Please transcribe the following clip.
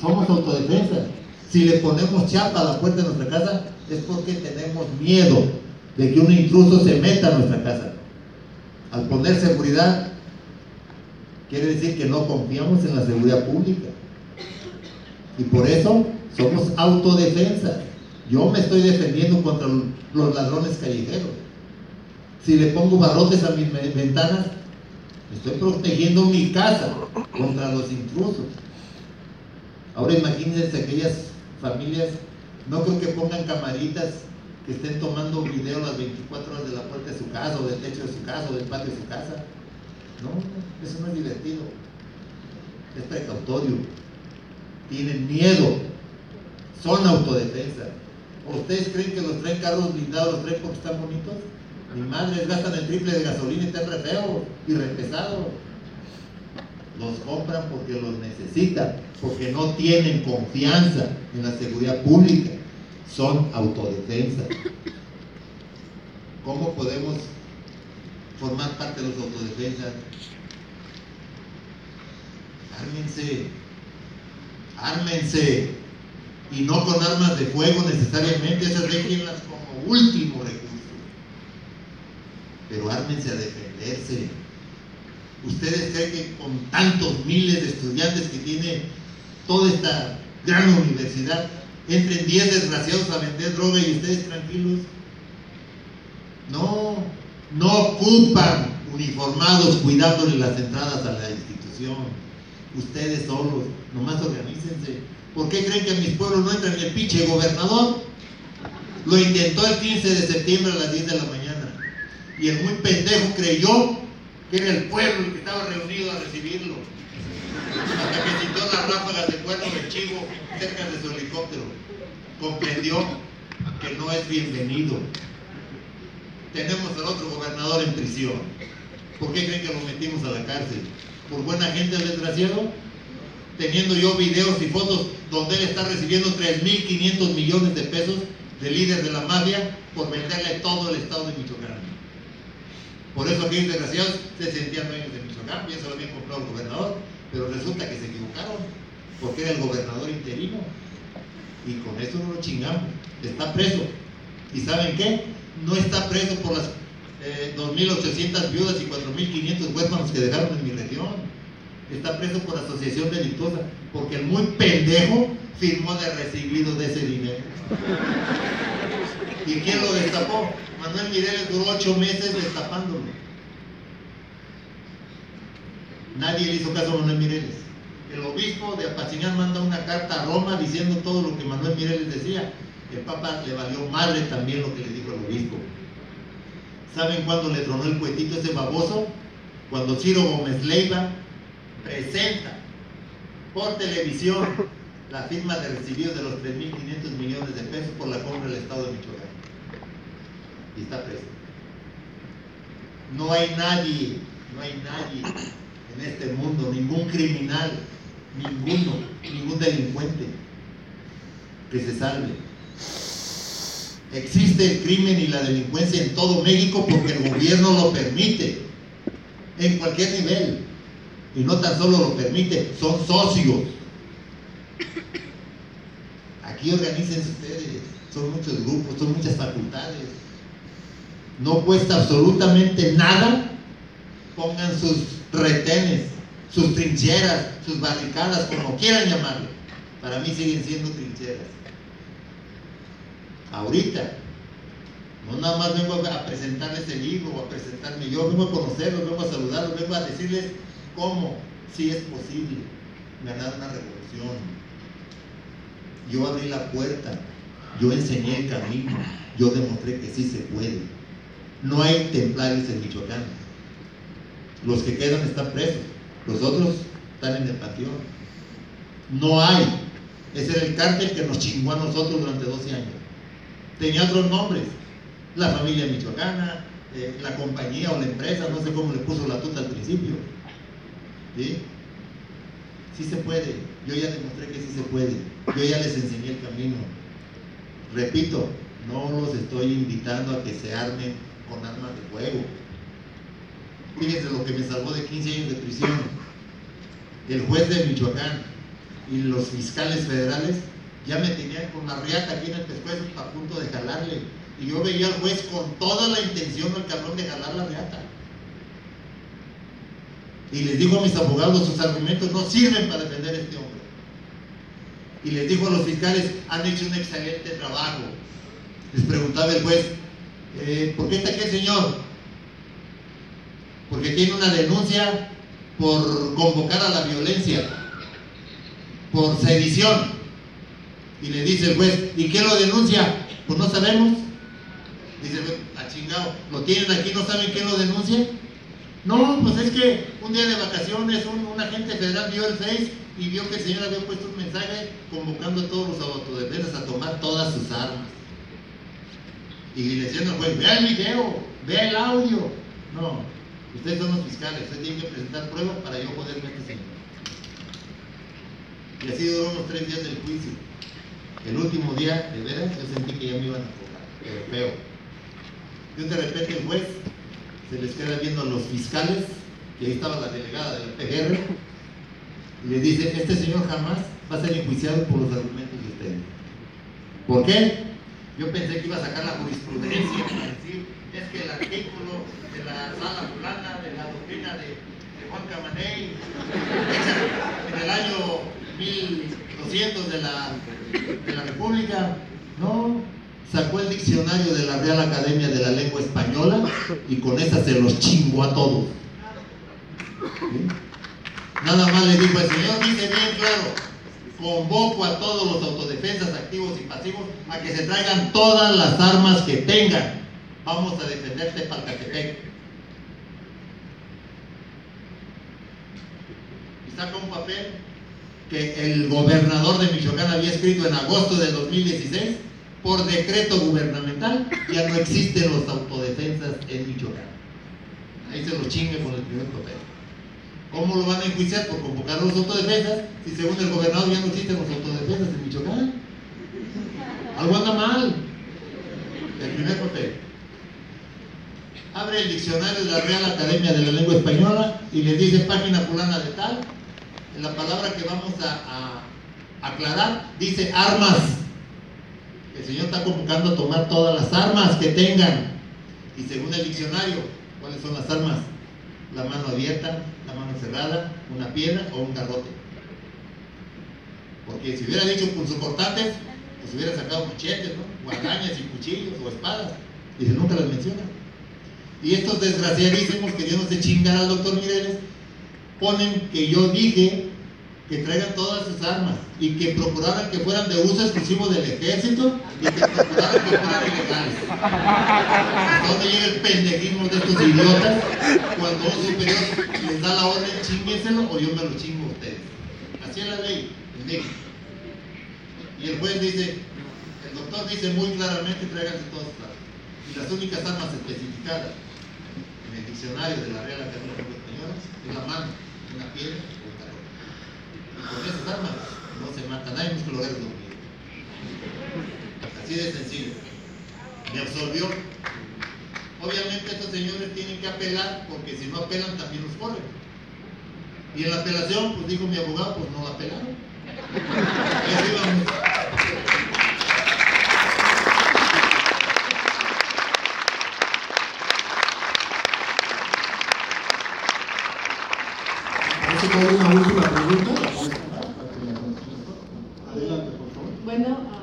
Somos autodefensa. Si le ponemos chapa a la puerta de nuestra casa, es porque tenemos miedo de que un intruso se meta a nuestra casa. Al poner seguridad, quiere decir que no confiamos en la seguridad pública. Y por eso somos autodefensa. Yo me estoy defendiendo contra los ladrones callejeros. Si le pongo barrotes a mis ventanas, estoy protegiendo mi casa contra los intrusos. Ahora imagínense aquellas familias, no creo que pongan camaritas que estén tomando video las 24 horas de la puerta de su casa, o del techo de su casa, o del patio de su casa. No, eso no es divertido. Es precautorio. Tienen miedo. Son autodefensa. ¿O ustedes creen que los traen carros blindados, los traen porque están bonitos? Mi madre gastan el triple de gasolina y están re feo y re pesado. Los compran porque los necesitan, porque no tienen confianza en la seguridad pública. Son autodefensa. ¿Cómo podemos formar parte de los autodefensas? Ármense, ármense, y no con armas de fuego necesariamente, esas déjenlas como último recurso. Pero ármense a defenderse. ¿Ustedes creen que con tantos miles de estudiantes que tiene toda esta gran universidad, entren 10 desgraciados a vender droga y ustedes tranquilos? No, no ocupan uniformados cuidándole las entradas a la institución. Ustedes solos, nomás organícense. ¿Por qué creen que en mis pueblos no entra ni el pinche gobernador? Lo intentó el 15 de septiembre a las 10 de la mañana. Y el muy pendejo creyó era el pueblo que estaba reunido a recibirlo. Hasta que sintió las ráfagas de cuerno de chivo cerca de su helicóptero. Comprendió que no es bienvenido. Tenemos al otro gobernador en prisión. ¿Por qué creen que lo metimos a la cárcel? ¿Por buena gente el desgraciado? Teniendo yo videos y fotos donde él está recibiendo 3.500 millones de pesos de líder de la mafia por venderle todo el estado de Michoacán. Por eso aquellos desgraciados se sentían dueños de Michoacán, y eso lo había comprado el gobernador, pero resulta que se equivocaron, porque era el gobernador interino. Y con eso no lo chingamos. Está preso. ¿Y saben qué? No está preso por las 2.800 eh, viudas y 4.500 huérfanos que dejaron en mi región. Está preso por asociación delictuosa, porque el muy pendejo firmó de recibido de ese dinero. ¿Y quién lo destapó? Manuel Mireles duró ocho meses destapándolo. Nadie le hizo caso a Manuel Mireles. El obispo de Apachiñán manda una carta a Roma diciendo todo lo que Manuel Mireles decía. El Papa le valió madre también lo que le dijo el obispo. ¿Saben cuándo le tronó el cuetito ese baboso? Cuando Ciro Gómez Leiva presenta por televisión la firma de recibido de los 3.500 millones de pesos por la compra del Estado de Michoacán. Y está preso. No hay nadie, no hay nadie en este mundo, ningún criminal, ninguno, ningún delincuente que se salve. Existe el crimen y la delincuencia en todo México porque el gobierno lo permite, en cualquier nivel. Y no tan solo lo permite, son socios. Aquí organícense ustedes, son muchos grupos, son muchas facultades. No cuesta absolutamente nada. Pongan sus retenes, sus trincheras, sus barricadas, como quieran llamarlo. Para mí siguen siendo trincheras. Ahorita, no nada más vengo a presentarles el libro o a presentarme yo, vengo a conocerlos, vengo a saludarlos, vengo a decirles cómo, si es posible, ganar una revolución. Yo abrí la puerta, yo enseñé el camino, yo demostré que sí se puede. No hay templarios en Michoacán. Los que quedan están presos, los otros están en el panteón. No hay. Ese era el cártel que nos chingó a nosotros durante 12 años. Tenía otros nombres. La familia michoacana, eh, la compañía o la empresa, no sé cómo le puso la tuta al principio. ¿Sí? Sí se puede. Yo ya demostré que sí se puede. Yo ya les enseñé el camino. Repito, no los estoy invitando a que se armen con armas de fuego. Fíjense lo que me salvó de 15 años de prisión. El juez de Michoacán, y los fiscales federales ya me tenían con la riata aquí en el pescuezo a punto de jalarle. Y yo veía al juez con toda la intención el cabrón de jalar la riata. Y les dijo a mis abogados, sus argumentos no sirven para defender a este hombre. Y les dijo a los fiscales, han hecho un excelente trabajo. Les preguntaba el juez, eh, ¿por qué está aquí el señor? Porque tiene una denuncia por convocar a la violencia, por sedición. Y le dice el juez, ¿y qué lo denuncia? Pues no sabemos. Dice, a chingado, ¿lo tienen aquí? ¿No saben quién lo denuncia? No, pues es que un día de vacaciones un, agente federal vio el Face y vio que el señor había puesto un mensaje convocando a todos los autodefensas a tomar todas sus armas. Y decían al juez, vea el video, vea el audio. No, ustedes son los fiscales, ustedes tienen que presentar pruebas para yo poder ver este señor. Y así duró unos tres días del juicio. El último día, de veras, yo sentí que ya me iban a cobrar, pero feo. Y de repente el juez se les queda viendo a los fiscales, y ahí estaba la delegada del PGR, y le dice, este señor jamás va a ser enjuiciado por los argumentos de ustedes. ¿Por qué? Yo pensé que iba a sacar la jurisprudencia para decir, es que el artículo de la sala fulana, de la doctrina de, Juan Camaney, en el año 1200 de la, de la República, no, sacó el diccionario de la Real Academia de la Lengua Española y con esa se los chingó a todos. Nada más le dijo el Señor, dice bien claro, convoco a todos los autodefensas activos y pasivos a que se traigan todas las armas que tengan. Vamos a defenderte Palcatepec. Y saca un papel que el gobernador de Michoacán había escrito en agosto del 2016 por decreto gubernamental ya no existen los autodefensas en Michoacán. Ahí se lo chingue con el primer papel. ¿Cómo lo van a enjuiciar? Por convocar a los autodefensas si según el gobernador ya no existen los autodefensas en Michoacán. Algo anda mal. El primer papel. Abre el diccionario de la Real Academia de la Lengua Española y le dice página fulana de tal. En la palabra que vamos a aclarar dice armas el Señor está convocando a tomar todas las armas que tengan. Y según el diccionario, ¿cuáles son las armas? La mano abierta, la mano cerrada, una piedra o un garrote. Porque si hubiera dicho punzocortantes, pues hubiera sacado machetes, ¿no? Guadañas y cuchillos o espadas. Y se nunca las menciona. Y estos desgraciadísimos queriéndose chingar al doctor Mireles, ponen que yo dije que traigan todas sus armas y que procuraran que fueran de uso exclusivo del ejército y que procuraran que fueran ilegales. ¿Hasta dónde llega el pendejismo de estos idiotas cuando un superior les da la orden, chinguéselo o yo me lo chingo a ustedes? Así es la ley en México. Y el juez dice, el doctor dice muy claramente, tráiganse todas sus armas. Y las únicas armas especificadas en el diccionario de la Real Academia Española es la mano, una piedra con esas armas no se mata nadie lugares dormidos. Así de sencillo. Me absorbió. Obviamente estos señores tienen que apelar porque si no apelan también los corren. Y en la apelación, pues dijo mi abogado, pues no apelaron.